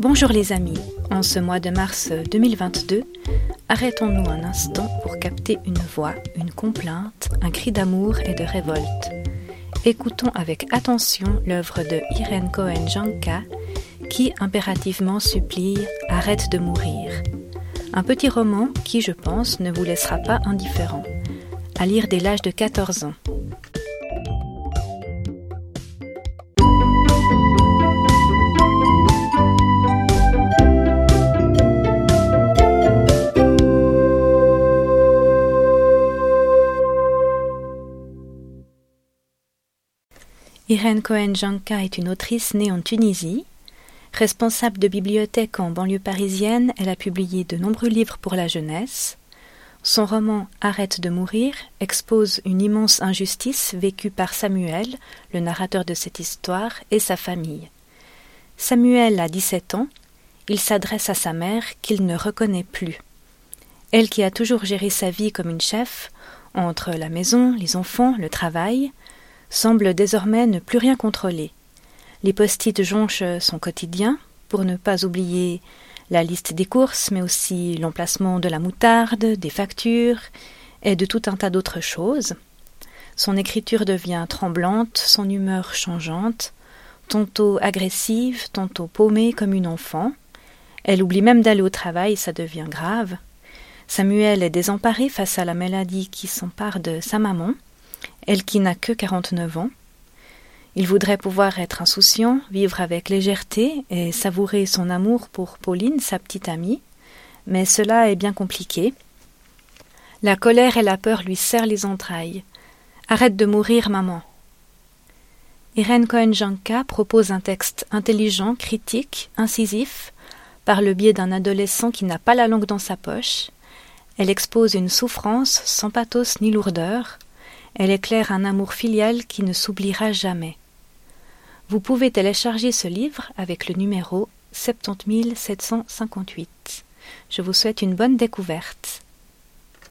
Bonjour les amis, en ce mois de mars 2022, arrêtons-nous un instant pour capter une voix, une complainte, un cri d'amour et de révolte. Écoutons avec attention l'œuvre de Irene Cohen-Janka qui impérativement supplie Arrête de mourir. Un petit roman qui, je pense, ne vous laissera pas indifférent. À lire dès l'âge de 14 ans. Irène Cohen-Janka est une autrice née en Tunisie. Responsable de bibliothèque en banlieue parisienne, elle a publié de nombreux livres pour la jeunesse. Son roman Arrête de mourir expose une immense injustice vécue par Samuel, le narrateur de cette histoire, et sa famille. Samuel a 17 ans. Il s'adresse à sa mère qu'il ne reconnaît plus. Elle qui a toujours géré sa vie comme une chef, entre la maison, les enfants, le travail, semble désormais ne plus rien contrôler. Les post-it jonchent son quotidien, pour ne pas oublier la liste des courses, mais aussi l'emplacement de la moutarde, des factures et de tout un tas d'autres choses. Son écriture devient tremblante, son humeur changeante, tantôt agressive, tantôt paumée comme une enfant. Elle oublie même d'aller au travail, ça devient grave. Samuel est désemparé face à la maladie qui s'empare de sa maman elle qui n'a que quarante-neuf ans. Il voudrait pouvoir être insouciant, vivre avec légèreté et savourer son amour pour Pauline, sa petite amie, mais cela est bien compliqué. La colère et la peur lui serrent les entrailles. Arrête de mourir, maman. Irène Cohen-Janka propose un texte intelligent, critique, incisif, par le biais d'un adolescent qui n'a pas la langue dans sa poche. Elle expose une souffrance sans pathos ni lourdeur, elle éclaire un amour filial qui ne s'oubliera jamais. Vous pouvez télécharger ce livre avec le numéro 70758. Je vous souhaite une bonne découverte.